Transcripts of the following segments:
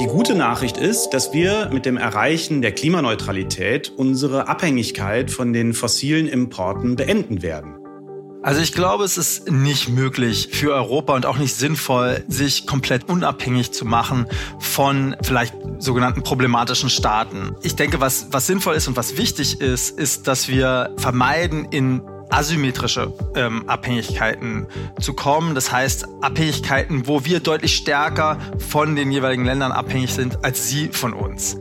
Die gute Nachricht ist, dass wir mit dem Erreichen der Klimaneutralität unsere Abhängigkeit von den fossilen Importen beenden werden. Also ich glaube, es ist nicht möglich für Europa und auch nicht sinnvoll, sich komplett unabhängig zu machen von vielleicht sogenannten problematischen Staaten. Ich denke, was, was sinnvoll ist und was wichtig ist, ist, dass wir vermeiden, in asymmetrische ähm, Abhängigkeiten zu kommen. Das heißt, Abhängigkeiten, wo wir deutlich stärker von den jeweiligen Ländern abhängig sind, als sie von uns.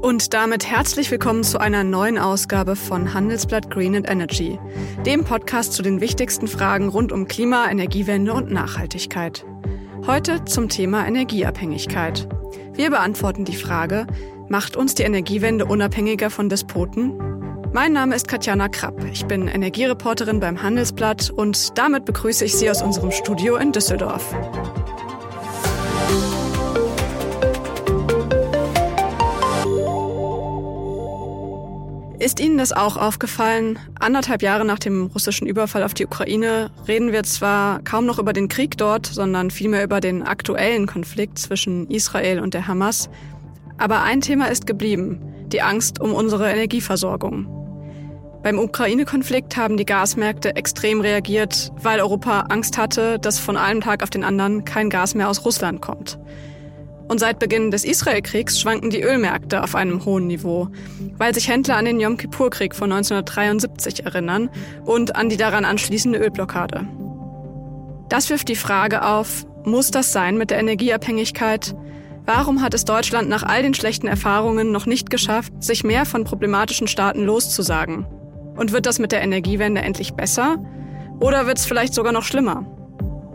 Und damit herzlich willkommen zu einer neuen Ausgabe von Handelsblatt Green and Energy, dem Podcast zu den wichtigsten Fragen rund um Klima, Energiewende und Nachhaltigkeit. Heute zum Thema Energieabhängigkeit. Wir beantworten die Frage, macht uns die Energiewende unabhängiger von Despoten? Mein Name ist Katjana Krapp. Ich bin Energiereporterin beim Handelsblatt und damit begrüße ich Sie aus unserem Studio in Düsseldorf. Ist Ihnen das auch aufgefallen? Anderthalb Jahre nach dem russischen Überfall auf die Ukraine reden wir zwar kaum noch über den Krieg dort, sondern vielmehr über den aktuellen Konflikt zwischen Israel und der Hamas. Aber ein Thema ist geblieben, die Angst um unsere Energieversorgung. Beim Ukraine-Konflikt haben die Gasmärkte extrem reagiert, weil Europa Angst hatte, dass von einem Tag auf den anderen kein Gas mehr aus Russland kommt. Und seit Beginn des Israelkriegs schwanken die Ölmärkte auf einem hohen Niveau, weil sich Händler an den Yom Kippur-Krieg von 1973 erinnern und an die daran anschließende Ölblockade. Das wirft die Frage auf, muss das sein mit der Energieabhängigkeit? Warum hat es Deutschland nach all den schlechten Erfahrungen noch nicht geschafft, sich mehr von problematischen Staaten loszusagen? Und wird das mit der Energiewende endlich besser? Oder wird es vielleicht sogar noch schlimmer?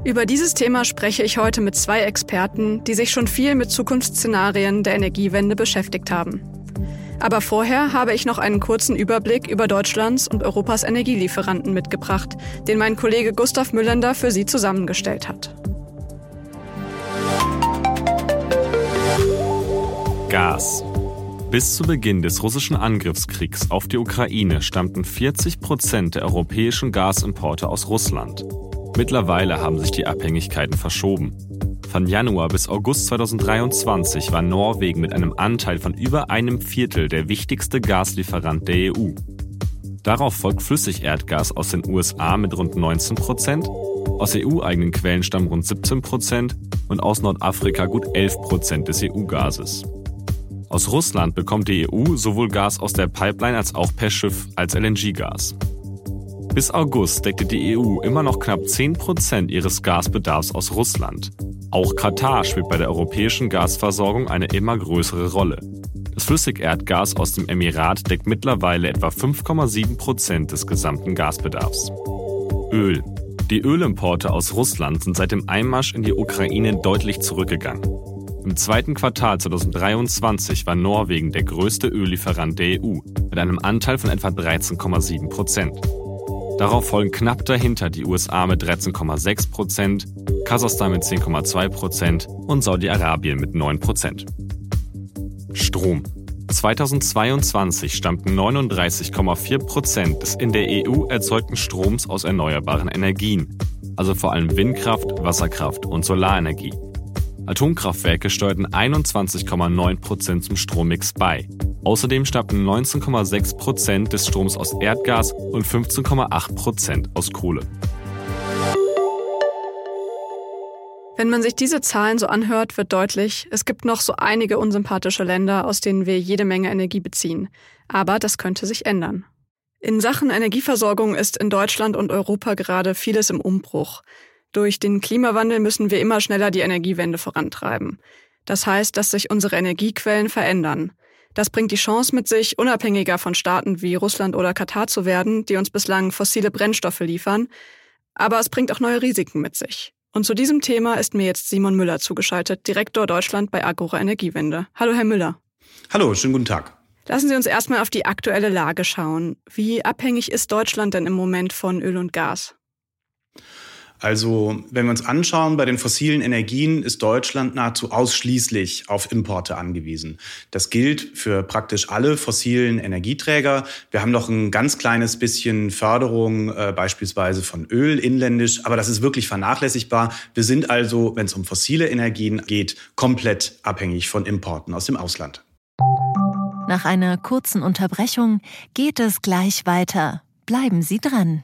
Über dieses Thema spreche ich heute mit zwei Experten, die sich schon viel mit Zukunftsszenarien der Energiewende beschäftigt haben. Aber vorher habe ich noch einen kurzen Überblick über Deutschlands und Europas Energielieferanten mitgebracht, den mein Kollege Gustav Müllender für Sie zusammengestellt hat. Gas. Bis zu Beginn des russischen Angriffskriegs auf die Ukraine stammten 40 Prozent der europäischen Gasimporte aus Russland. Mittlerweile haben sich die Abhängigkeiten verschoben. Von Januar bis August 2023 war Norwegen mit einem Anteil von über einem Viertel der wichtigste Gaslieferant der EU. Darauf folgt Flüssigerdgas aus den USA mit rund 19 Prozent, aus EU-eigenen Quellen stammen rund 17 Prozent und aus Nordafrika gut 11 Prozent des EU-Gases. Aus Russland bekommt die EU sowohl Gas aus der Pipeline als auch per Schiff als LNG-Gas. Bis August deckte die EU immer noch knapp 10 Prozent ihres Gasbedarfs aus Russland. Auch Katar spielt bei der europäischen Gasversorgung eine immer größere Rolle. Das Flüssigerdgas aus dem Emirat deckt mittlerweile etwa 5,7 Prozent des gesamten Gasbedarfs. Öl. Die Ölimporte aus Russland sind seit dem Einmarsch in die Ukraine deutlich zurückgegangen. Im zweiten Quartal 2023 war Norwegen der größte Öllieferant der EU mit einem Anteil von etwa 13,7 Prozent. Darauf folgen knapp dahinter die USA mit 13,6 Prozent, Kasachstan mit 10,2 Prozent und Saudi-Arabien mit 9 Prozent. Strom. 2022 stammten 39,4 Prozent des in der EU erzeugten Stroms aus erneuerbaren Energien, also vor allem Windkraft, Wasserkraft und Solarenergie. Atomkraftwerke steuerten 21,9 Prozent zum Strommix bei. Außerdem stammten 19,6 Prozent des Stroms aus Erdgas und 15,8 Prozent aus Kohle. Wenn man sich diese Zahlen so anhört, wird deutlich, es gibt noch so einige unsympathische Länder, aus denen wir jede Menge Energie beziehen. Aber das könnte sich ändern. In Sachen Energieversorgung ist in Deutschland und Europa gerade vieles im Umbruch. Durch den Klimawandel müssen wir immer schneller die Energiewende vorantreiben. Das heißt, dass sich unsere Energiequellen verändern. Das bringt die Chance mit sich, unabhängiger von Staaten wie Russland oder Katar zu werden, die uns bislang fossile Brennstoffe liefern. Aber es bringt auch neue Risiken mit sich. Und zu diesem Thema ist mir jetzt Simon Müller zugeschaltet, Direktor Deutschland bei Agora Energiewende. Hallo, Herr Müller. Hallo, schönen guten Tag. Lassen Sie uns erstmal auf die aktuelle Lage schauen. Wie abhängig ist Deutschland denn im Moment von Öl und Gas? Also wenn wir uns anschauen, bei den fossilen Energien ist Deutschland nahezu ausschließlich auf Importe angewiesen. Das gilt für praktisch alle fossilen Energieträger. Wir haben noch ein ganz kleines bisschen Förderung äh, beispielsweise von Öl inländisch, aber das ist wirklich vernachlässigbar. Wir sind also, wenn es um fossile Energien geht, komplett abhängig von Importen aus dem Ausland. Nach einer kurzen Unterbrechung geht es gleich weiter. Bleiben Sie dran.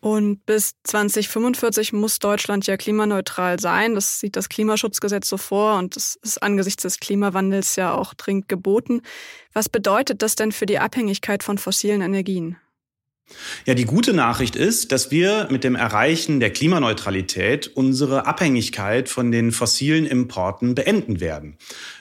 Und bis 2045 muss Deutschland ja klimaneutral sein. Das sieht das Klimaschutzgesetz so vor und das ist angesichts des Klimawandels ja auch dringend geboten. Was bedeutet das denn für die Abhängigkeit von fossilen Energien? Ja, die gute Nachricht ist, dass wir mit dem Erreichen der Klimaneutralität unsere Abhängigkeit von den fossilen Importen beenden werden.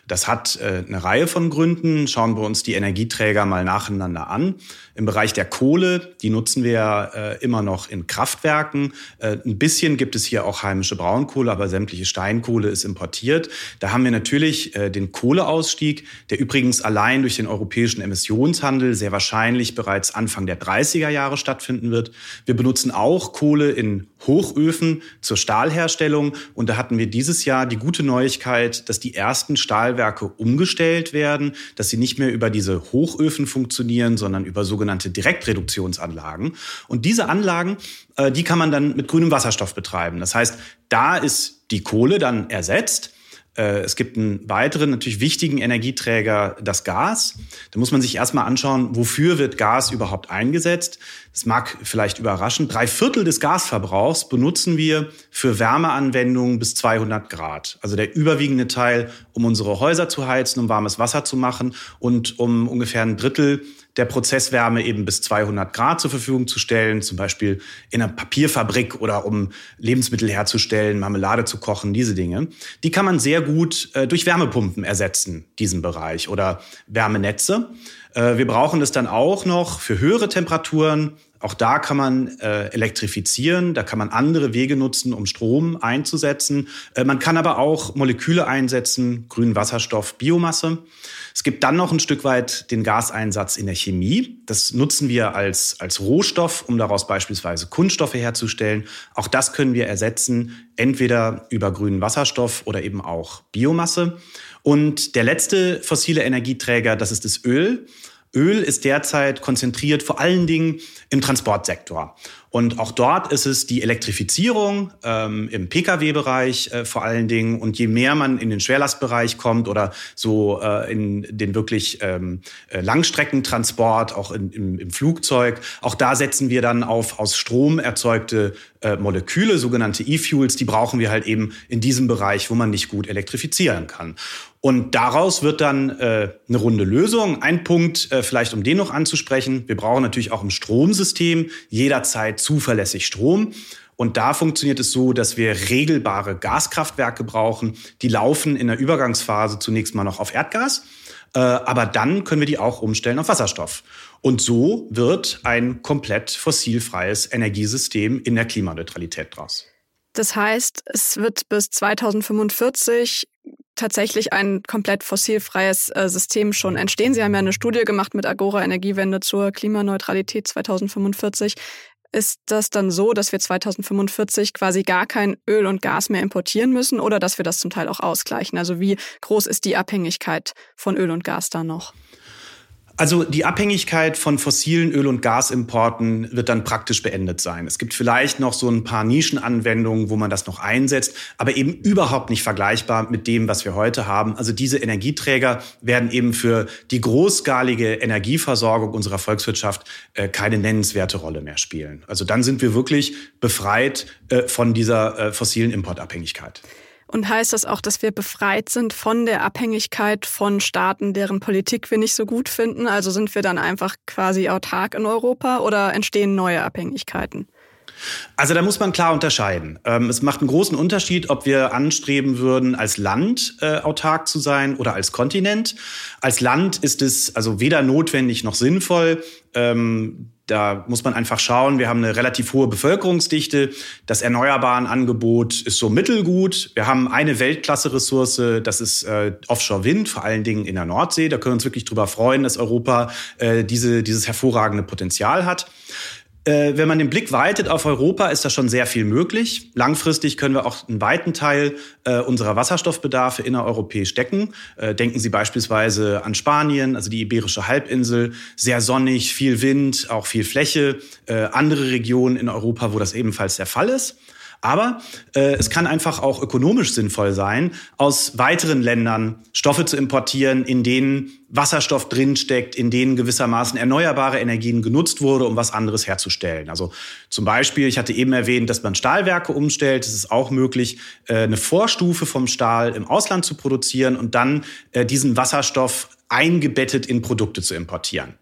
Das hat äh, eine Reihe von Gründen. Schauen wir uns die Energieträger mal nacheinander an. Im Bereich der Kohle, die nutzen wir äh, immer noch in Kraftwerken. Äh, ein bisschen gibt es hier auch heimische Braunkohle, aber sämtliche Steinkohle ist importiert. Da haben wir natürlich den Kohleausstieg, der übrigens allein durch den europäischen Emissionshandel sehr wahrscheinlich bereits Anfang der 30er Jahre stattfinden wird. Wir benutzen auch Kohle in Hochöfen zur Stahlherstellung und da hatten wir dieses Jahr die gute Neuigkeit, dass die ersten Stahl Stahlwerke umgestellt werden, dass sie nicht mehr über diese Hochöfen funktionieren, sondern über sogenannte Direktreduktionsanlagen. Und diese Anlagen, äh, die kann man dann mit grünem Wasserstoff betreiben. Das heißt, da ist die Kohle dann ersetzt es gibt einen weiteren, natürlich wichtigen Energieträger, das Gas. Da muss man sich erstmal anschauen, wofür wird Gas überhaupt eingesetzt. Das mag vielleicht überraschen. Drei Viertel des Gasverbrauchs benutzen wir für Wärmeanwendungen bis 200 Grad. Also der überwiegende Teil, um unsere Häuser zu heizen, um warmes Wasser zu machen und um ungefähr ein Drittel der Prozesswärme eben bis 200 Grad zur Verfügung zu stellen, zum Beispiel in einer Papierfabrik oder um Lebensmittel herzustellen, Marmelade zu kochen, diese Dinge. Die kann man sehr gut äh, durch Wärmepumpen ersetzen, diesen Bereich, oder Wärmenetze. Äh, wir brauchen das dann auch noch für höhere Temperaturen. Auch da kann man äh, elektrifizieren, da kann man andere Wege nutzen, um Strom einzusetzen. Äh, man kann aber auch Moleküle einsetzen, grünen Wasserstoff, Biomasse. Es gibt dann noch ein Stück weit den Gaseinsatz in der Chemie. Das nutzen wir als, als Rohstoff, um daraus beispielsweise Kunststoffe herzustellen. Auch das können wir ersetzen, entweder über grünen Wasserstoff oder eben auch Biomasse. Und der letzte fossile Energieträger, das ist das Öl. Öl ist derzeit konzentriert vor allen Dingen im Transportsektor. Und auch dort ist es die Elektrifizierung ähm, im Pkw-Bereich äh, vor allen Dingen. Und je mehr man in den Schwerlastbereich kommt oder so äh, in den wirklich ähm, äh, Langstreckentransport, auch in, im, im, Flugzeug, auch da setzen wir dann auf aus Strom erzeugte äh, Moleküle, sogenannte E-Fuels. Die brauchen wir halt eben in diesem Bereich, wo man nicht gut elektrifizieren kann. Und daraus wird dann äh, eine runde Lösung. Ein Punkt, äh, vielleicht um den noch anzusprechen. Wir brauchen natürlich auch im Stromsystem jederzeit zuverlässig Strom. Und da funktioniert es so, dass wir regelbare Gaskraftwerke brauchen. Die laufen in der Übergangsphase zunächst mal noch auf Erdgas. Äh, aber dann können wir die auch umstellen auf Wasserstoff. Und so wird ein komplett fossilfreies Energiesystem in der Klimaneutralität draus. Das heißt, es wird bis 2045 tatsächlich ein komplett fossilfreies äh, System schon entstehen. Sie haben ja eine Studie gemacht mit Agora Energiewende zur Klimaneutralität 2045. Ist das dann so, dass wir 2045 quasi gar kein Öl und Gas mehr importieren müssen oder dass wir das zum Teil auch ausgleichen? Also wie groß ist die Abhängigkeit von Öl und Gas da noch? Also die Abhängigkeit von fossilen Öl- und Gasimporten wird dann praktisch beendet sein. Es gibt vielleicht noch so ein paar Nischenanwendungen, wo man das noch einsetzt, aber eben überhaupt nicht vergleichbar mit dem, was wir heute haben. Also diese Energieträger werden eben für die großskalige Energieversorgung unserer Volkswirtschaft äh, keine nennenswerte Rolle mehr spielen. Also dann sind wir wirklich befreit äh, von dieser äh, fossilen Importabhängigkeit. Und heißt das auch, dass wir befreit sind von der Abhängigkeit von Staaten, deren Politik wir nicht so gut finden? Also sind wir dann einfach quasi autark in Europa oder entstehen neue Abhängigkeiten? Also da muss man klar unterscheiden. Ähm, es macht einen großen Unterschied, ob wir anstreben würden, als Land äh, autark zu sein oder als Kontinent. Als Land ist es also weder notwendig noch sinnvoll. Ähm, da muss man einfach schauen, wir haben eine relativ hohe Bevölkerungsdichte. Das erneuerbaren Angebot ist so mittelgut. Wir haben eine Weltklasse-Ressource, das ist äh, Offshore-Wind, vor allen Dingen in der Nordsee. Da können wir uns wirklich drüber freuen, dass Europa äh, diese, dieses hervorragende Potenzial hat. Äh, wenn man den Blick weitet auf Europa, ist da schon sehr viel möglich. Langfristig können wir auch einen weiten Teil äh, unserer Wasserstoffbedarfe innereuropäisch decken. Äh, denken Sie beispielsweise an Spanien, also die Iberische Halbinsel. Sehr sonnig, viel Wind, auch viel Fläche. Äh, andere Regionen in Europa, wo das ebenfalls der Fall ist. Aber äh, es kann einfach auch ökonomisch sinnvoll sein, aus weiteren Ländern Stoffe zu importieren, in denen Wasserstoff drinsteckt, in denen gewissermaßen erneuerbare Energien genutzt wurde, um was anderes herzustellen. Also zum Beispiel, ich hatte eben erwähnt, dass man Stahlwerke umstellt. Es ist auch möglich, äh, eine Vorstufe vom Stahl im Ausland zu produzieren und dann äh, diesen Wasserstoff eingebettet in Produkte zu importieren.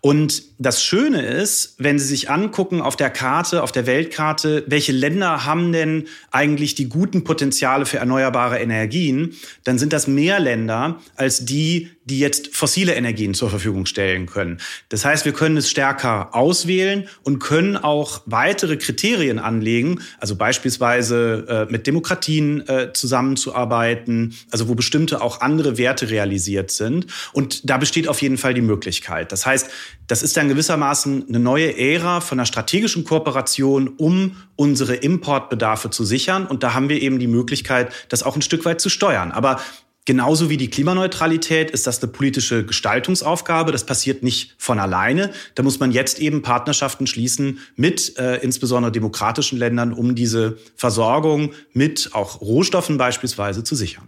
Und das Schöne ist, wenn Sie sich angucken auf der Karte, auf der Weltkarte, welche Länder haben denn eigentlich die guten Potenziale für erneuerbare Energien, dann sind das mehr Länder als die, die jetzt fossile Energien zur Verfügung stellen können. Das heißt, wir können es stärker auswählen und können auch weitere Kriterien anlegen, also beispielsweise äh, mit Demokratien äh, zusammenzuarbeiten, also wo bestimmte auch andere Werte realisiert sind. Und da besteht auf jeden Fall die Möglichkeit. Das heißt, das ist dann gewissermaßen eine neue Ära von einer strategischen Kooperation, um unsere Importbedarfe zu sichern. Und da haben wir eben die Möglichkeit, das auch ein Stück weit zu steuern. Aber Genauso wie die Klimaneutralität ist das eine politische Gestaltungsaufgabe. Das passiert nicht von alleine. Da muss man jetzt eben Partnerschaften schließen mit äh, insbesondere demokratischen Ländern, um diese Versorgung mit auch Rohstoffen beispielsweise zu sichern.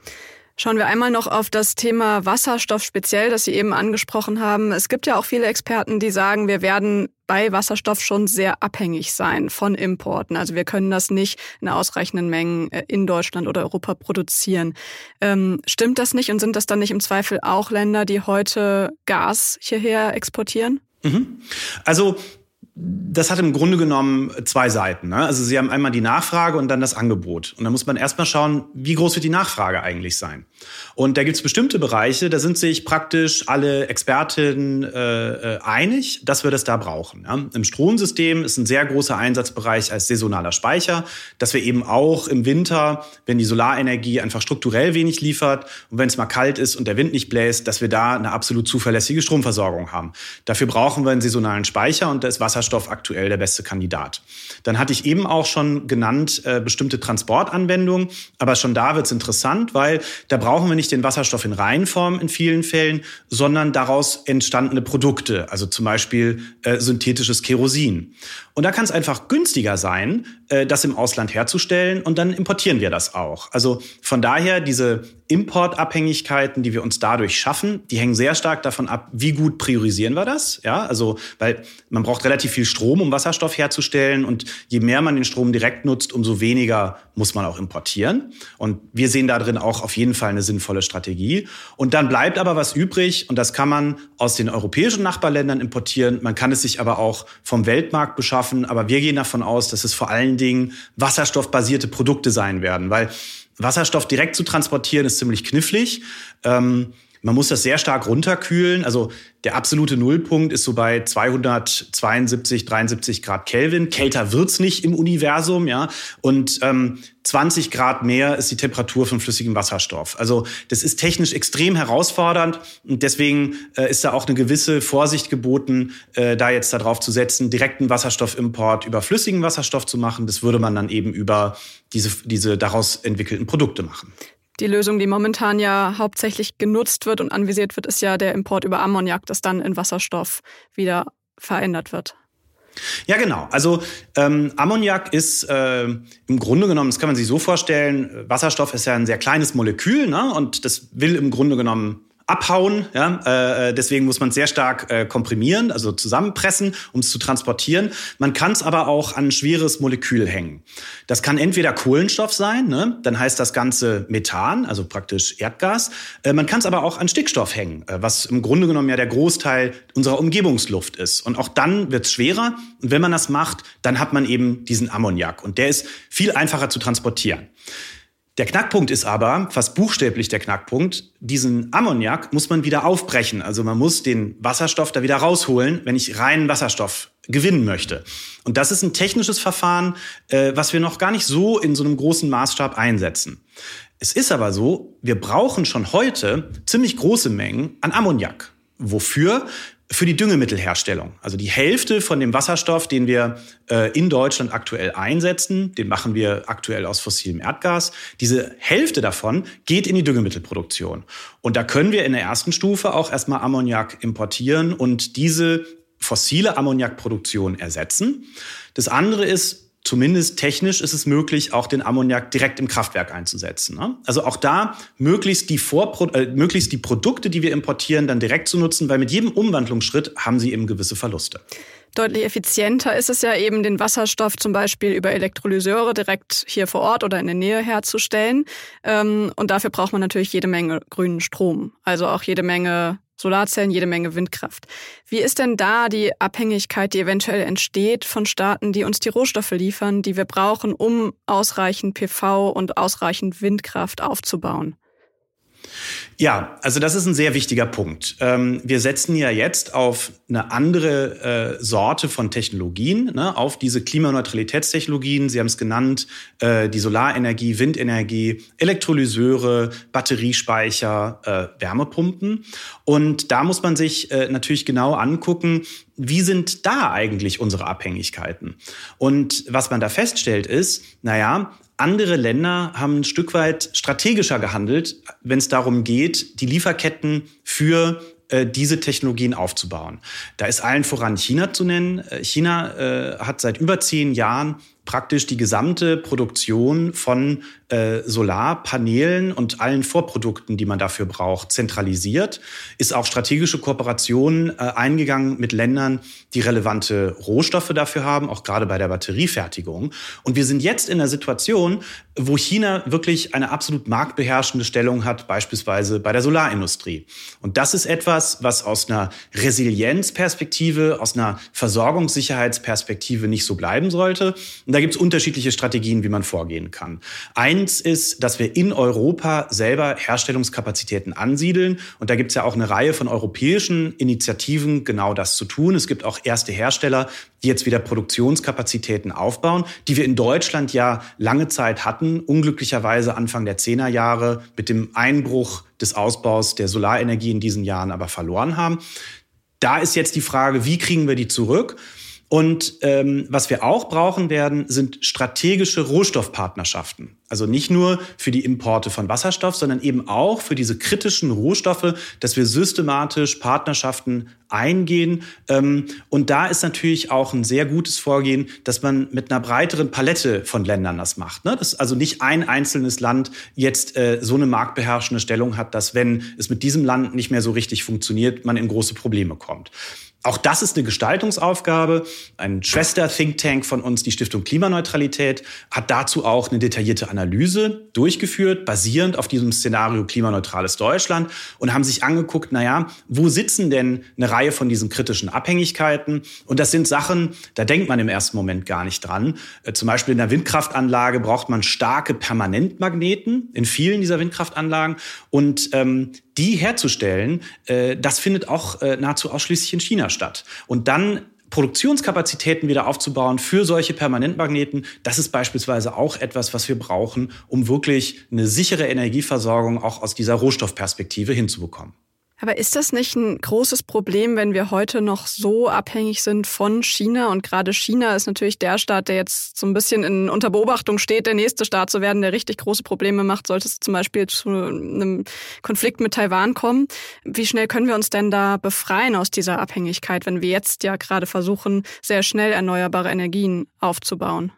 Schauen wir einmal noch auf das Thema Wasserstoff speziell, das Sie eben angesprochen haben. Es gibt ja auch viele Experten, die sagen, wir werden bei Wasserstoff schon sehr abhängig sein von Importen. Also wir können das nicht in ausreichenden Mengen äh, in Deutschland oder Europa produzieren. Ähm, stimmt das nicht und sind das dann nicht im Zweifel auch Länder, die heute Gas hierher exportieren? Mhm. Also das hat im Grunde genommen zwei Seiten. Ne? Also Sie haben einmal die Nachfrage und dann das Angebot. Und da muss man erstmal schauen, wie groß wird die Nachfrage eigentlich sein. Und da gibt es bestimmte Bereiche, da sind sich praktisch alle Expertinnen äh, äh, einig, dass wir das da brauchen. Ja? Im Stromsystem ist ein sehr großer Einsatzbereich als saisonaler Speicher, dass wir eben auch im Winter, wenn die Solarenergie einfach strukturell wenig liefert und wenn es mal kalt ist und der Wind nicht bläst, dass wir da eine absolut zuverlässige Stromversorgung haben. Dafür brauchen wir einen saisonalen Speicher und da ist Wasserstoff Wasserstoff aktuell der beste Kandidat. Dann hatte ich eben auch schon genannt äh, bestimmte Transportanwendungen, aber schon da wird es interessant, weil da brauchen wir nicht den Wasserstoff in Reihenform in vielen Fällen, sondern daraus entstandene Produkte, also zum Beispiel äh, synthetisches Kerosin. Und da kann es einfach günstiger sein, äh, das im Ausland herzustellen und dann importieren wir das auch. Also von daher diese Importabhängigkeiten, die wir uns dadurch schaffen, die hängen sehr stark davon ab, wie gut priorisieren wir das. Ja, also weil man braucht relativ viel Strom, um Wasserstoff herzustellen und je mehr man den Strom direkt nutzt, umso weniger muss man auch importieren. Und wir sehen da drin auch auf jeden Fall eine sinnvolle Strategie. Und dann bleibt aber was übrig und das kann man aus den europäischen Nachbarländern importieren. Man kann es sich aber auch vom Weltmarkt beschaffen. Aber wir gehen davon aus, dass es vor allen Dingen wasserstoffbasierte Produkte sein werden, weil Wasserstoff direkt zu transportieren ist ziemlich knifflig. Ähm, man muss das sehr stark runterkühlen. Also der absolute Nullpunkt ist so bei 272, 73 Grad Kelvin. Kälter wird's nicht im Universum, ja. Und ähm, 20 Grad mehr ist die Temperatur von flüssigem Wasserstoff. Also das ist technisch extrem herausfordernd und deswegen äh, ist da auch eine gewisse Vorsicht geboten, äh, da jetzt darauf zu setzen, direkten Wasserstoffimport über flüssigen Wasserstoff zu machen. Das würde man dann eben über diese, diese daraus entwickelten Produkte machen. Die Lösung, die momentan ja hauptsächlich genutzt wird und anvisiert wird, ist ja der Import über Ammoniak, das dann in Wasserstoff wieder verändert wird. Ja, genau. Also ähm, Ammoniak ist äh, im Grunde genommen, das kann man sich so vorstellen, Wasserstoff ist ja ein sehr kleines Molekül ne? und das will im Grunde genommen abhauen. Ja? Äh, deswegen muss man sehr stark äh, komprimieren, also zusammenpressen, um es zu transportieren. Man kann es aber auch an ein schweres Molekül hängen. Das kann entweder Kohlenstoff sein, ne? dann heißt das Ganze Methan, also praktisch Erdgas. Äh, man kann es aber auch an Stickstoff hängen, äh, was im Grunde genommen ja der Großteil unserer Umgebungsluft ist. Und auch dann wird es schwerer. Und wenn man das macht, dann hat man eben diesen Ammoniak. Und der ist viel einfacher zu transportieren. Der Knackpunkt ist aber, fast buchstäblich der Knackpunkt, diesen Ammoniak muss man wieder aufbrechen. Also man muss den Wasserstoff da wieder rausholen, wenn ich reinen Wasserstoff gewinnen möchte. Und das ist ein technisches Verfahren, äh, was wir noch gar nicht so in so einem großen Maßstab einsetzen. Es ist aber so, wir brauchen schon heute ziemlich große Mengen an Ammoniak. Wofür? Für die Düngemittelherstellung. Also die Hälfte von dem Wasserstoff, den wir äh, in Deutschland aktuell einsetzen, den machen wir aktuell aus fossilem Erdgas. Diese Hälfte davon geht in die Düngemittelproduktion. Und da können wir in der ersten Stufe auch erstmal Ammoniak importieren und diese fossile Ammoniakproduktion ersetzen. Das andere ist, zumindest technisch ist es möglich, auch den Ammoniak direkt im Kraftwerk einzusetzen. Ne? Also auch da möglichst die, Vorpro äh, möglichst die Produkte, die wir importieren, dann direkt zu nutzen, weil mit jedem Umwandlungsschritt haben sie eben gewisse Verluste. Deutlich effizienter ist es ja eben, den Wasserstoff zum Beispiel über Elektrolyseure direkt hier vor Ort oder in der Nähe herzustellen. Ähm, und dafür braucht man natürlich jede Menge grünen Strom, also auch jede Menge Solarzellen, jede Menge Windkraft. Wie ist denn da die Abhängigkeit, die eventuell entsteht von Staaten, die uns die Rohstoffe liefern, die wir brauchen, um ausreichend PV und ausreichend Windkraft aufzubauen? Ja, also das ist ein sehr wichtiger Punkt. Ähm, wir setzen ja jetzt auf eine andere äh, Sorte von Technologien, ne, auf diese Klimaneutralitätstechnologien. Sie haben es genannt, äh, die Solarenergie, Windenergie, Elektrolyseure, Batteriespeicher, äh, Wärmepumpen. Und da muss man sich natürlich genau angucken, wie sind da eigentlich unsere Abhängigkeiten? Und was man da feststellt ist, naja, andere Länder haben ein Stück weit strategischer gehandelt, wenn es darum geht, die Lieferketten für äh, diese Technologien aufzubauen. Da ist allen voran China zu nennen. Äh, China äh, hat seit über zehn Jahren praktisch die gesamte Produktion von äh, Solarpanelen und allen Vorprodukten, die man dafür braucht, zentralisiert, ist auch strategische Kooperationen äh, eingegangen mit Ländern, die relevante Rohstoffe dafür haben, auch gerade bei der Batteriefertigung. Und wir sind jetzt in der Situation, wo China wirklich eine absolut marktbeherrschende Stellung hat, beispielsweise bei der Solarindustrie. Und das ist etwas, was aus einer Resilienzperspektive, aus einer Versorgungssicherheitsperspektive nicht so bleiben sollte. Und da gibt es unterschiedliche Strategien, wie man vorgehen kann. Eins ist, dass wir in Europa selber Herstellungskapazitäten ansiedeln. Und da gibt es ja auch eine Reihe von europäischen Initiativen, genau das zu tun. Es gibt auch erste Hersteller, die jetzt wieder Produktionskapazitäten aufbauen, die wir in Deutschland ja lange Zeit hatten, unglücklicherweise Anfang der Zehnerjahre mit dem Einbruch des Ausbaus der Solarenergie in diesen Jahren aber verloren haben. Da ist jetzt die Frage, wie kriegen wir die zurück? Und ähm, was wir auch brauchen werden, sind strategische Rohstoffpartnerschaften. Also nicht nur für die Importe von Wasserstoff, sondern eben auch für diese kritischen Rohstoffe, dass wir systematisch Partnerschaften eingehen. Ähm, und da ist natürlich auch ein sehr gutes Vorgehen, dass man mit einer breiteren Palette von Ländern das macht. Ne? Dass also nicht ein einzelnes Land jetzt äh, so eine marktbeherrschende Stellung hat, dass wenn es mit diesem Land nicht mehr so richtig funktioniert, man in große Probleme kommt. Auch das ist eine Gestaltungsaufgabe. Ein Schwester-Think Tank von uns, die Stiftung Klimaneutralität, hat dazu auch eine detaillierte Analyse durchgeführt, basierend auf diesem Szenario klimaneutrales Deutschland und haben sich angeguckt, naja, wo sitzen denn eine Reihe von diesen kritischen Abhängigkeiten? Und das sind Sachen, da denkt man im ersten Moment gar nicht dran. Äh, zum Beispiel in der Windkraftanlage braucht man starke Permanentmagneten in vielen dieser Windkraftanlagen. Und ähm, die herzustellen, äh, das findet auch äh, nahezu ausschließlich in China statt. Und dann Produktionskapazitäten wieder aufzubauen für solche Permanentmagneten, das ist beispielsweise auch etwas, was wir brauchen, um wirklich eine sichere Energieversorgung auch aus dieser Rohstoffperspektive hinzubekommen. Aber ist das nicht ein großes Problem, wenn wir heute noch so abhängig sind von China? Und gerade China ist natürlich der Staat, der jetzt so ein bisschen in unter Beobachtung steht, der nächste Staat zu werden, der richtig große Probleme macht, sollte es zum Beispiel zu einem Konflikt mit Taiwan kommen. Wie schnell können wir uns denn da befreien aus dieser Abhängigkeit, wenn wir jetzt ja gerade versuchen, sehr schnell erneuerbare Energien aufzubauen?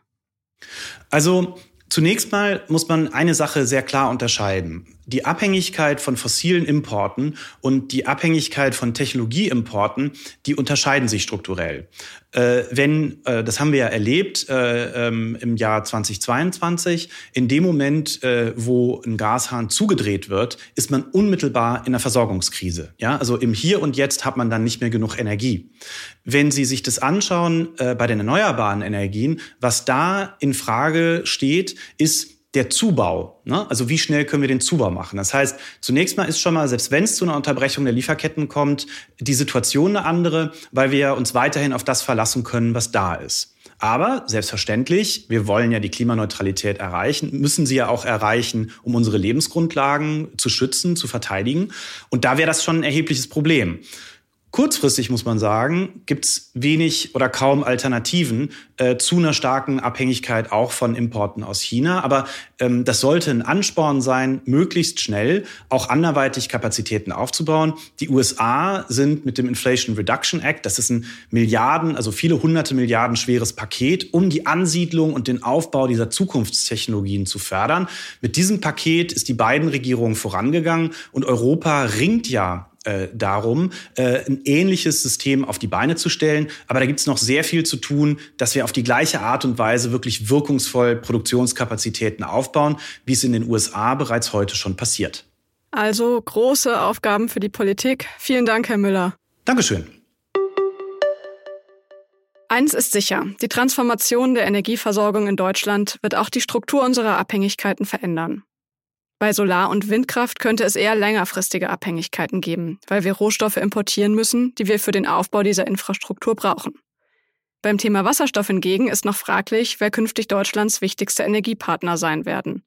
Also Zunächst mal muss man eine Sache sehr klar unterscheiden. Die Abhängigkeit von fossilen Importen und die Abhängigkeit von Technologieimporten, die unterscheiden sich strukturell. Äh, wenn, äh, das haben wir ja erlebt äh, ähm, im Jahr 2022, in dem Moment, äh, wo ein Gashahn zugedreht wird, ist man unmittelbar in einer Versorgungskrise. Ja, also im Hier und Jetzt hat man dann nicht mehr genug Energie. Wenn Sie sich das anschauen äh, bei den erneuerbaren Energien, was da in Frage steht, ist der Zubau. Ne? Also wie schnell können wir den Zubau machen? Das heißt, zunächst mal ist schon mal, selbst wenn es zu einer Unterbrechung der Lieferketten kommt, die Situation eine andere, weil wir uns weiterhin auf das verlassen können, was da ist. Aber selbstverständlich, wir wollen ja die Klimaneutralität erreichen, müssen sie ja auch erreichen, um unsere Lebensgrundlagen zu schützen, zu verteidigen. Und da wäre das schon ein erhebliches Problem. Kurzfristig muss man sagen, gibt es wenig oder kaum Alternativen äh, zu einer starken Abhängigkeit auch von Importen aus China. Aber ähm, das sollte ein Ansporn sein, möglichst schnell auch anderweitig Kapazitäten aufzubauen. Die USA sind mit dem Inflation Reduction Act, das ist ein Milliarden, also viele hunderte Milliarden schweres Paket, um die Ansiedlung und den Aufbau dieser Zukunftstechnologien zu fördern. Mit diesem Paket ist die beiden Regierungen vorangegangen und Europa ringt ja äh, darum, äh, ein ähnliches System auf die Beine zu stellen. Aber da gibt es noch sehr viel zu tun, dass wir auf die gleiche Art und Weise wirklich wirkungsvoll Produktionskapazitäten aufbauen, wie es in den USA bereits heute schon passiert. Also große Aufgaben für die Politik. Vielen Dank, Herr Müller. Dankeschön. Eins ist sicher, die Transformation der Energieversorgung in Deutschland wird auch die Struktur unserer Abhängigkeiten verändern. Bei Solar- und Windkraft könnte es eher längerfristige Abhängigkeiten geben, weil wir Rohstoffe importieren müssen, die wir für den Aufbau dieser Infrastruktur brauchen. Beim Thema Wasserstoff hingegen ist noch fraglich, wer künftig Deutschlands wichtigste Energiepartner sein werden.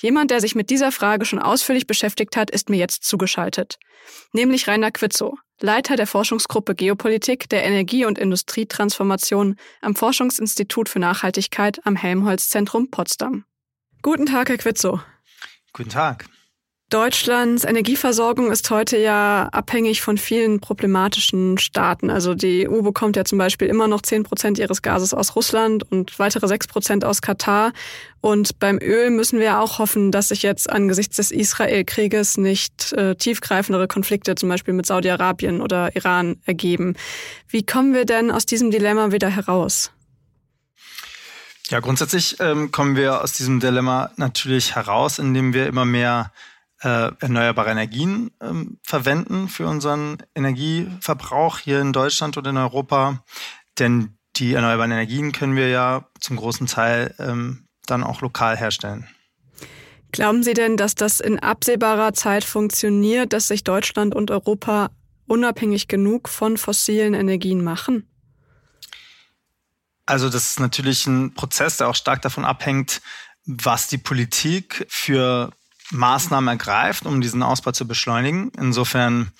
Jemand, der sich mit dieser Frage schon ausführlich beschäftigt hat, ist mir jetzt zugeschaltet. Nämlich Rainer Quitzow, Leiter der Forschungsgruppe Geopolitik der Energie- und Industrietransformation am Forschungsinstitut für Nachhaltigkeit am Helmholtz-Zentrum Potsdam. Guten Tag, Herr Quitzow. Guten Tag. Deutschlands Energieversorgung ist heute ja abhängig von vielen problematischen Staaten. Also die EU bekommt ja zum Beispiel immer noch zehn Prozent ihres Gases aus Russland und weitere sechs Prozent aus Katar. Und beim Öl müssen wir auch hoffen, dass sich jetzt angesichts des Israel-Krieges nicht äh, tiefgreifendere Konflikte zum Beispiel mit Saudi-Arabien oder Iran ergeben. Wie kommen wir denn aus diesem Dilemma wieder heraus? Ja, grundsätzlich ähm, kommen wir aus diesem Dilemma natürlich heraus, indem wir immer mehr äh, erneuerbare Energien ähm, verwenden für unseren Energieverbrauch hier in Deutschland und in Europa. Denn die erneuerbaren Energien können wir ja zum großen Teil ähm, dann auch lokal herstellen. Glauben Sie denn, dass das in absehbarer Zeit funktioniert, dass sich Deutschland und Europa unabhängig genug von fossilen Energien machen? Also das ist natürlich ein Prozess, der auch stark davon abhängt, was die Politik für Maßnahmen ergreift, um diesen Ausbau zu beschleunigen. Insofern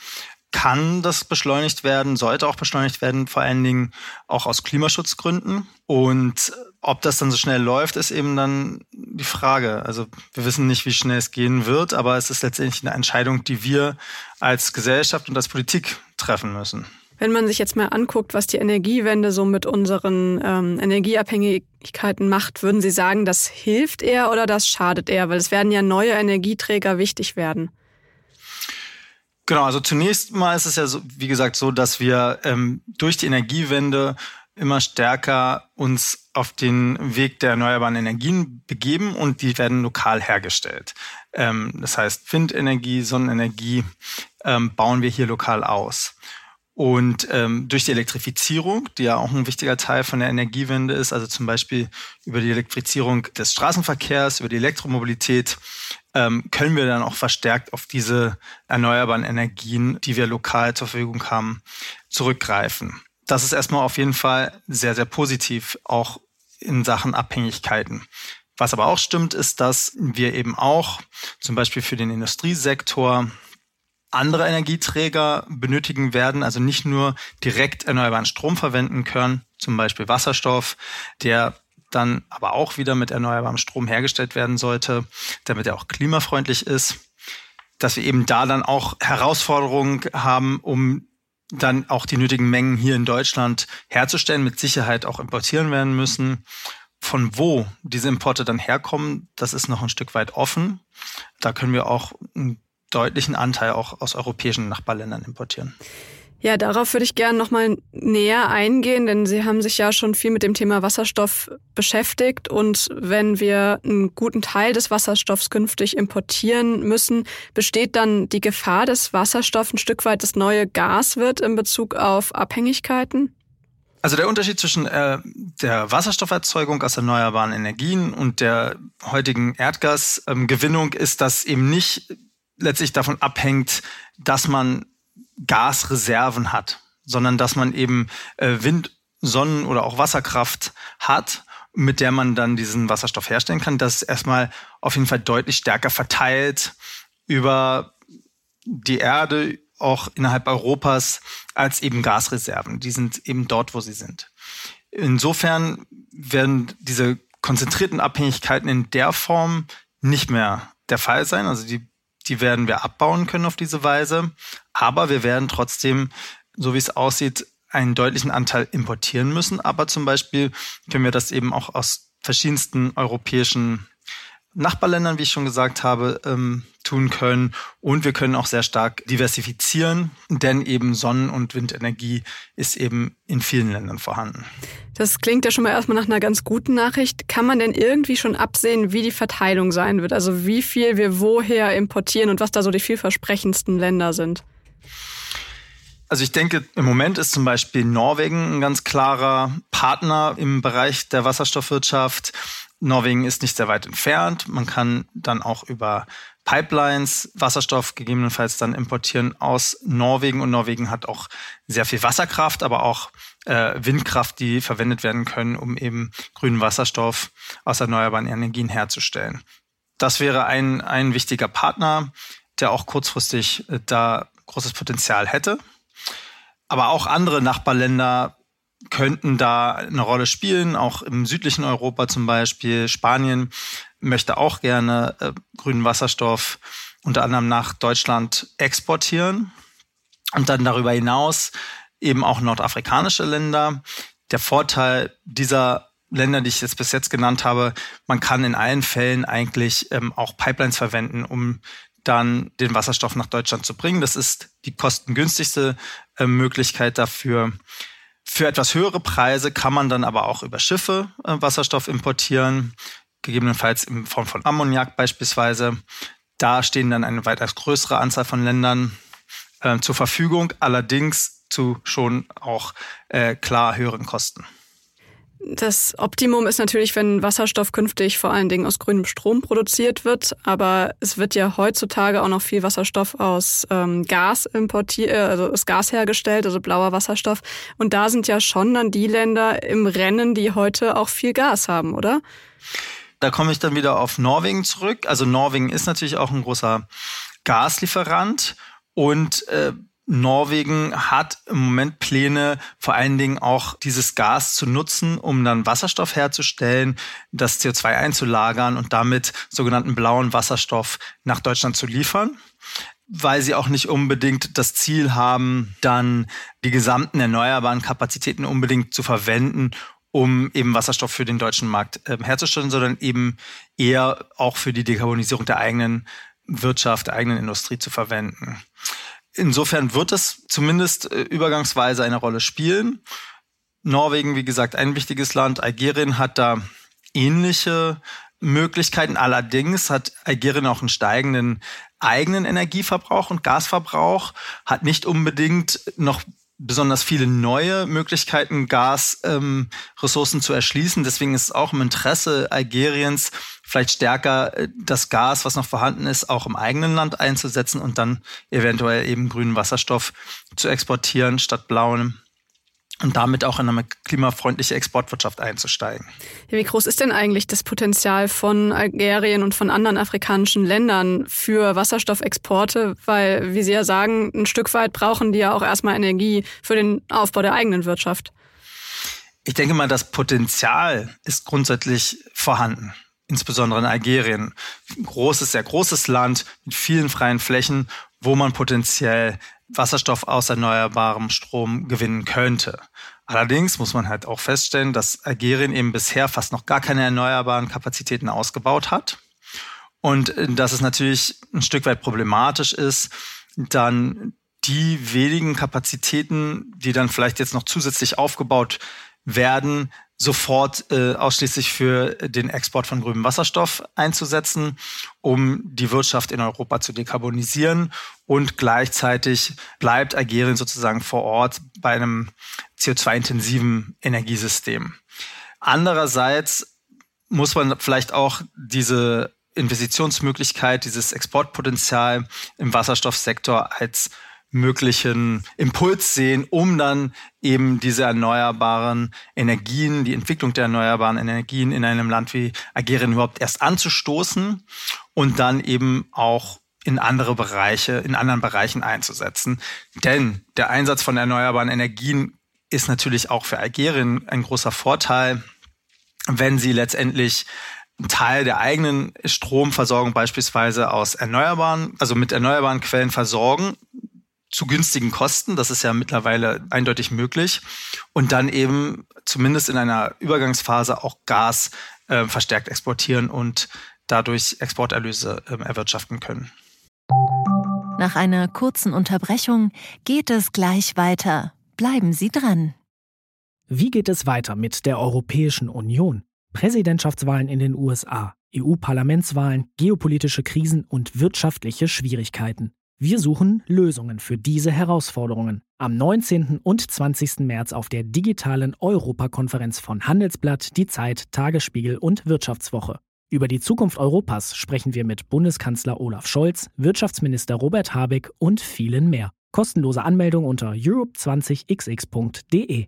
kann das beschleunigt werden, sollte auch beschleunigt werden, vor allen Dingen auch aus Klimaschutzgründen. Und ob das dann so schnell läuft, ist eben dann die Frage. Also wir wissen nicht, wie schnell es gehen wird, aber es ist letztendlich eine Entscheidung, die wir als Gesellschaft und als Politik treffen müssen. Wenn man sich jetzt mal anguckt, was die Energiewende so mit unseren ähm, Energieabhängigkeiten macht, würden Sie sagen, das hilft eher oder das schadet eher? Weil es werden ja neue Energieträger wichtig werden. Genau, also zunächst mal ist es ja so, wie gesagt so, dass wir ähm, durch die Energiewende immer stärker uns auf den Weg der erneuerbaren Energien begeben und die werden lokal hergestellt. Ähm, das heißt, Windenergie, Sonnenenergie ähm, bauen wir hier lokal aus. Und ähm, durch die Elektrifizierung, die ja auch ein wichtiger Teil von der Energiewende ist, also zum Beispiel über die Elektrifizierung des Straßenverkehrs, über die Elektromobilität, ähm, können wir dann auch verstärkt auf diese erneuerbaren Energien, die wir lokal zur Verfügung haben, zurückgreifen. Das ist erstmal auf jeden Fall sehr, sehr positiv, auch in Sachen Abhängigkeiten. Was aber auch stimmt, ist, dass wir eben auch zum Beispiel für den Industriesektor andere Energieträger benötigen werden, also nicht nur direkt erneuerbaren Strom verwenden können, zum Beispiel Wasserstoff, der dann aber auch wieder mit erneuerbarem Strom hergestellt werden sollte, damit er auch klimafreundlich ist, dass wir eben da dann auch Herausforderungen haben, um dann auch die nötigen Mengen hier in Deutschland herzustellen, mit Sicherheit auch importieren werden müssen. Von wo diese Importe dann herkommen, das ist noch ein Stück weit offen. Da können wir auch einen deutlichen Anteil auch aus europäischen Nachbarländern importieren. Ja, darauf würde ich gerne nochmal näher eingehen, denn Sie haben sich ja schon viel mit dem Thema Wasserstoff beschäftigt. Und wenn wir einen guten Teil des Wasserstoffs künftig importieren müssen, besteht dann die Gefahr, dass Wasserstoff ein Stück weit das neue Gas wird in Bezug auf Abhängigkeiten? Also der Unterschied zwischen äh, der Wasserstofferzeugung aus erneuerbaren Energien und der heutigen Erdgasgewinnung ähm, ist, dass eben nicht letztlich davon abhängt, dass man Gasreserven hat, sondern dass man eben äh, Wind, Sonnen- oder auch Wasserkraft hat, mit der man dann diesen Wasserstoff herstellen kann. Das ist erstmal auf jeden Fall deutlich stärker verteilt über die Erde, auch innerhalb Europas, als eben Gasreserven. Die sind eben dort, wo sie sind. Insofern werden diese konzentrierten Abhängigkeiten in der Form nicht mehr der Fall sein. Also die die werden wir abbauen können auf diese Weise. Aber wir werden trotzdem, so wie es aussieht, einen deutlichen Anteil importieren müssen. Aber zum Beispiel können wir das eben auch aus verschiedensten europäischen Nachbarländern, wie ich schon gesagt habe, ähm, tun können. Und wir können auch sehr stark diversifizieren, denn eben Sonnen- und Windenergie ist eben in vielen Ländern vorhanden. Das klingt ja schon mal erstmal nach einer ganz guten Nachricht. Kann man denn irgendwie schon absehen, wie die Verteilung sein wird? Also wie viel wir woher importieren und was da so die vielversprechendsten Länder sind? Also ich denke, im Moment ist zum Beispiel Norwegen ein ganz klarer Partner im Bereich der Wasserstoffwirtschaft. Norwegen ist nicht sehr weit entfernt. Man kann dann auch über Pipelines Wasserstoff gegebenenfalls dann importieren aus Norwegen. Und Norwegen hat auch sehr viel Wasserkraft, aber auch äh, Windkraft, die verwendet werden können, um eben grünen Wasserstoff aus erneuerbaren Energien herzustellen. Das wäre ein, ein wichtiger Partner, der auch kurzfristig äh, da großes Potenzial hätte. Aber auch andere Nachbarländer könnten da eine Rolle spielen, auch im südlichen Europa zum Beispiel. Spanien möchte auch gerne äh, grünen Wasserstoff unter anderem nach Deutschland exportieren und dann darüber hinaus eben auch nordafrikanische Länder. Der Vorteil dieser Länder, die ich jetzt bis jetzt genannt habe, man kann in allen Fällen eigentlich ähm, auch Pipelines verwenden, um dann den Wasserstoff nach Deutschland zu bringen. Das ist die kostengünstigste äh, Möglichkeit dafür. Für etwas höhere Preise kann man dann aber auch über Schiffe äh, Wasserstoff importieren, gegebenenfalls in Form von Ammoniak beispielsweise. Da stehen dann eine weitaus größere Anzahl von Ländern äh, zur Verfügung, allerdings zu schon auch äh, klar höheren Kosten. Das Optimum ist natürlich, wenn Wasserstoff künftig vor allen Dingen aus grünem Strom produziert wird. Aber es wird ja heutzutage auch noch viel Wasserstoff aus ähm, Gas importiert, äh, also aus Gas hergestellt, also blauer Wasserstoff. Und da sind ja schon dann die Länder im Rennen, die heute auch viel Gas haben, oder? Da komme ich dann wieder auf Norwegen zurück. Also Norwegen ist natürlich auch ein großer Gaslieferant und äh, Norwegen hat im Moment Pläne, vor allen Dingen auch dieses Gas zu nutzen, um dann Wasserstoff herzustellen, das CO2 einzulagern und damit sogenannten blauen Wasserstoff nach Deutschland zu liefern weil sie auch nicht unbedingt das Ziel haben, dann die gesamten erneuerbaren Kapazitäten unbedingt zu verwenden, um eben Wasserstoff für den deutschen Markt äh, herzustellen, sondern eben eher auch für die Dekarbonisierung der eigenen Wirtschaft, der eigenen Industrie zu verwenden. Insofern wird es zumindest äh, übergangsweise eine Rolle spielen. Norwegen, wie gesagt, ein wichtiges Land. Algerien hat da ähnliche Möglichkeiten. Allerdings hat Algerien auch einen steigenden eigenen Energieverbrauch und Gasverbrauch, hat nicht unbedingt noch besonders viele neue Möglichkeiten, Gasressourcen ähm, zu erschließen. Deswegen ist es auch im Interesse Algeriens, vielleicht stärker äh, das Gas, was noch vorhanden ist, auch im eigenen Land einzusetzen und dann eventuell eben grünen Wasserstoff zu exportieren statt blauen und damit auch in eine klimafreundliche Exportwirtschaft einzusteigen. Wie groß ist denn eigentlich das Potenzial von Algerien und von anderen afrikanischen Ländern für Wasserstoffexporte? Weil, wie Sie ja sagen, ein Stück weit brauchen die ja auch erstmal Energie für den Aufbau der eigenen Wirtschaft. Ich denke mal, das Potenzial ist grundsätzlich vorhanden. Insbesondere in Algerien. Ein großes, sehr großes Land mit vielen freien Flächen, wo man potenziell Wasserstoff aus erneuerbarem Strom gewinnen könnte. Allerdings muss man halt auch feststellen, dass Algerien eben bisher fast noch gar keine erneuerbaren Kapazitäten ausgebaut hat. Und äh, dass es natürlich ein Stück weit problematisch ist, dann die wenigen Kapazitäten, die dann vielleicht jetzt noch zusätzlich aufgebaut werden, sofort äh, ausschließlich für den Export von grünem Wasserstoff einzusetzen, um die Wirtschaft in Europa zu dekarbonisieren. Und gleichzeitig bleibt Algerien sozusagen vor Ort bei einem CO2-intensiven Energiesystem. Andererseits muss man vielleicht auch diese Investitionsmöglichkeit, dieses Exportpotenzial im Wasserstoffsektor als möglichen Impuls sehen, um dann eben diese erneuerbaren Energien, die Entwicklung der erneuerbaren Energien in einem Land wie Algerien überhaupt erst anzustoßen und dann eben auch in andere Bereiche, in anderen Bereichen einzusetzen. Denn der Einsatz von erneuerbaren Energien ist natürlich auch für Algerien ein großer Vorteil, wenn sie letztendlich einen Teil der eigenen Stromversorgung beispielsweise aus erneuerbaren, also mit erneuerbaren Quellen versorgen, zu günstigen Kosten. Das ist ja mittlerweile eindeutig möglich. Und dann eben zumindest in einer Übergangsphase auch Gas äh, verstärkt exportieren und dadurch Exporterlöse äh, erwirtschaften können. Nach einer kurzen Unterbrechung geht es gleich weiter. Bleiben Sie dran. Wie geht es weiter mit der Europäischen Union? Präsidentschaftswahlen in den USA, EU-Parlamentswahlen, geopolitische Krisen und wirtschaftliche Schwierigkeiten. Wir suchen Lösungen für diese Herausforderungen. Am 19. und 20. März auf der digitalen Europakonferenz von Handelsblatt, Die Zeit, Tagesspiegel und Wirtschaftswoche. Über die Zukunft Europas sprechen wir mit Bundeskanzler Olaf Scholz, Wirtschaftsminister Robert Habeck und vielen mehr. Kostenlose Anmeldung unter europe20xx.de.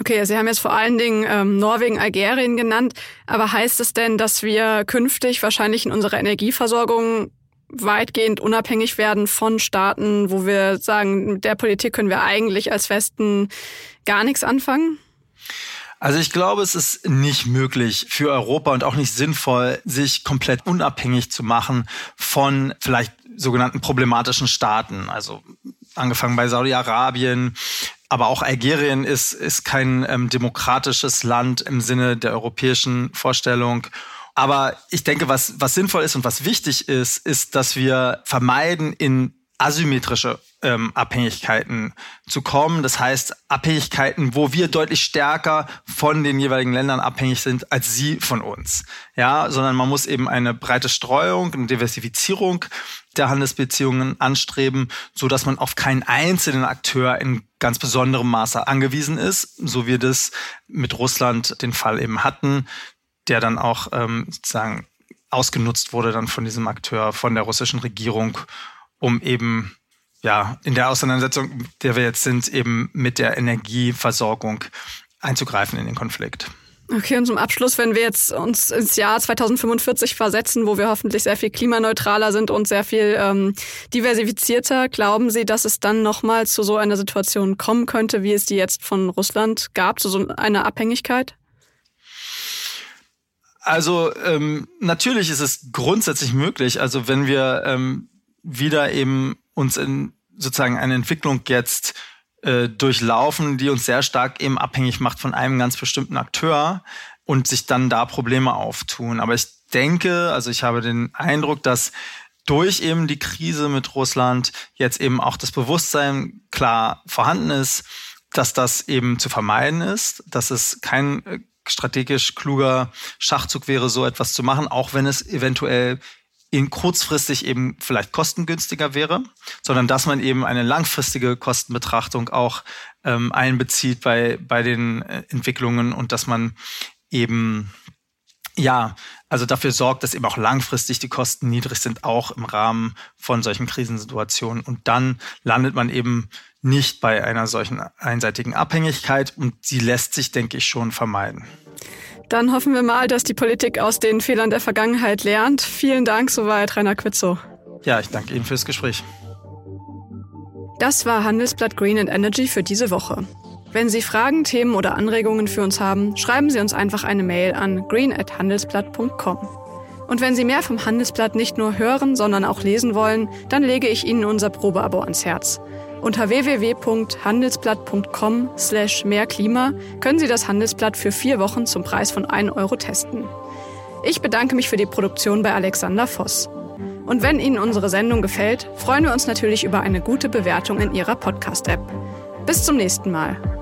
Okay, Sie haben jetzt vor allen Dingen ähm, Norwegen, Algerien genannt. Aber heißt es denn, dass wir künftig wahrscheinlich in unserer Energieversorgung weitgehend unabhängig werden von Staaten, wo wir sagen, mit der Politik können wir eigentlich als Westen gar nichts anfangen? Also ich glaube, es ist nicht möglich für Europa und auch nicht sinnvoll, sich komplett unabhängig zu machen von vielleicht sogenannten problematischen Staaten. Also angefangen bei Saudi-Arabien, aber auch Algerien ist, ist kein ähm, demokratisches Land im Sinne der europäischen Vorstellung. Aber ich denke, was, was sinnvoll ist und was wichtig ist, ist, dass wir vermeiden, in asymmetrische ähm, Abhängigkeiten zu kommen. Das heißt, Abhängigkeiten, wo wir deutlich stärker von den jeweiligen Ländern abhängig sind als sie von uns. Ja, sondern man muss eben eine breite Streuung, eine Diversifizierung der Handelsbeziehungen anstreben, so dass man auf keinen einzelnen Akteur in ganz besonderem Maße angewiesen ist, so wie das mit Russland den Fall eben hatten der dann auch ähm, sozusagen ausgenutzt wurde dann von diesem Akteur, von der russischen Regierung, um eben ja in der Auseinandersetzung, der wir jetzt sind, eben mit der Energieversorgung einzugreifen in den Konflikt. Okay, und zum Abschluss, wenn wir jetzt uns ins Jahr 2045 versetzen, wo wir hoffentlich sehr viel klimaneutraler sind und sehr viel ähm, diversifizierter, glauben Sie, dass es dann nochmal zu so einer Situation kommen könnte, wie es die jetzt von Russland gab, zu so einer Abhängigkeit? Also ähm, natürlich ist es grundsätzlich möglich. Also wenn wir ähm, wieder eben uns in sozusagen eine Entwicklung jetzt äh, durchlaufen, die uns sehr stark eben abhängig macht von einem ganz bestimmten Akteur und sich dann da Probleme auftun. Aber ich denke, also ich habe den Eindruck, dass durch eben die Krise mit Russland jetzt eben auch das Bewusstsein klar vorhanden ist, dass das eben zu vermeiden ist, dass es kein äh, strategisch kluger Schachzug wäre, so etwas zu machen, auch wenn es eventuell in kurzfristig eben vielleicht kostengünstiger wäre, sondern dass man eben eine langfristige Kostenbetrachtung auch ähm, einbezieht bei, bei den äh, Entwicklungen und dass man eben ja, also dafür sorgt, dass eben auch langfristig die Kosten niedrig sind, auch im Rahmen von solchen Krisensituationen. Und dann landet man eben nicht bei einer solchen einseitigen Abhängigkeit und sie lässt sich, denke ich, schon vermeiden. Dann hoffen wir mal, dass die Politik aus den Fehlern der Vergangenheit lernt. Vielen Dank soweit, Rainer Quitzow. Ja, ich danke Ihnen fürs Gespräch. Das war Handelsblatt Green and Energy für diese Woche. Wenn Sie Fragen, Themen oder Anregungen für uns haben, schreiben Sie uns einfach eine Mail an green@handelsblatt.com. Und wenn Sie mehr vom Handelsblatt nicht nur hören, sondern auch lesen wollen, dann lege ich Ihnen unser Probeabo ans Herz. Unter www.handelsblatt.com slash mehrklima können Sie das Handelsblatt für vier Wochen zum Preis von 1 Euro testen. Ich bedanke mich für die Produktion bei Alexander Voss. Und wenn Ihnen unsere Sendung gefällt, freuen wir uns natürlich über eine gute Bewertung in Ihrer Podcast-App. Bis zum nächsten Mal.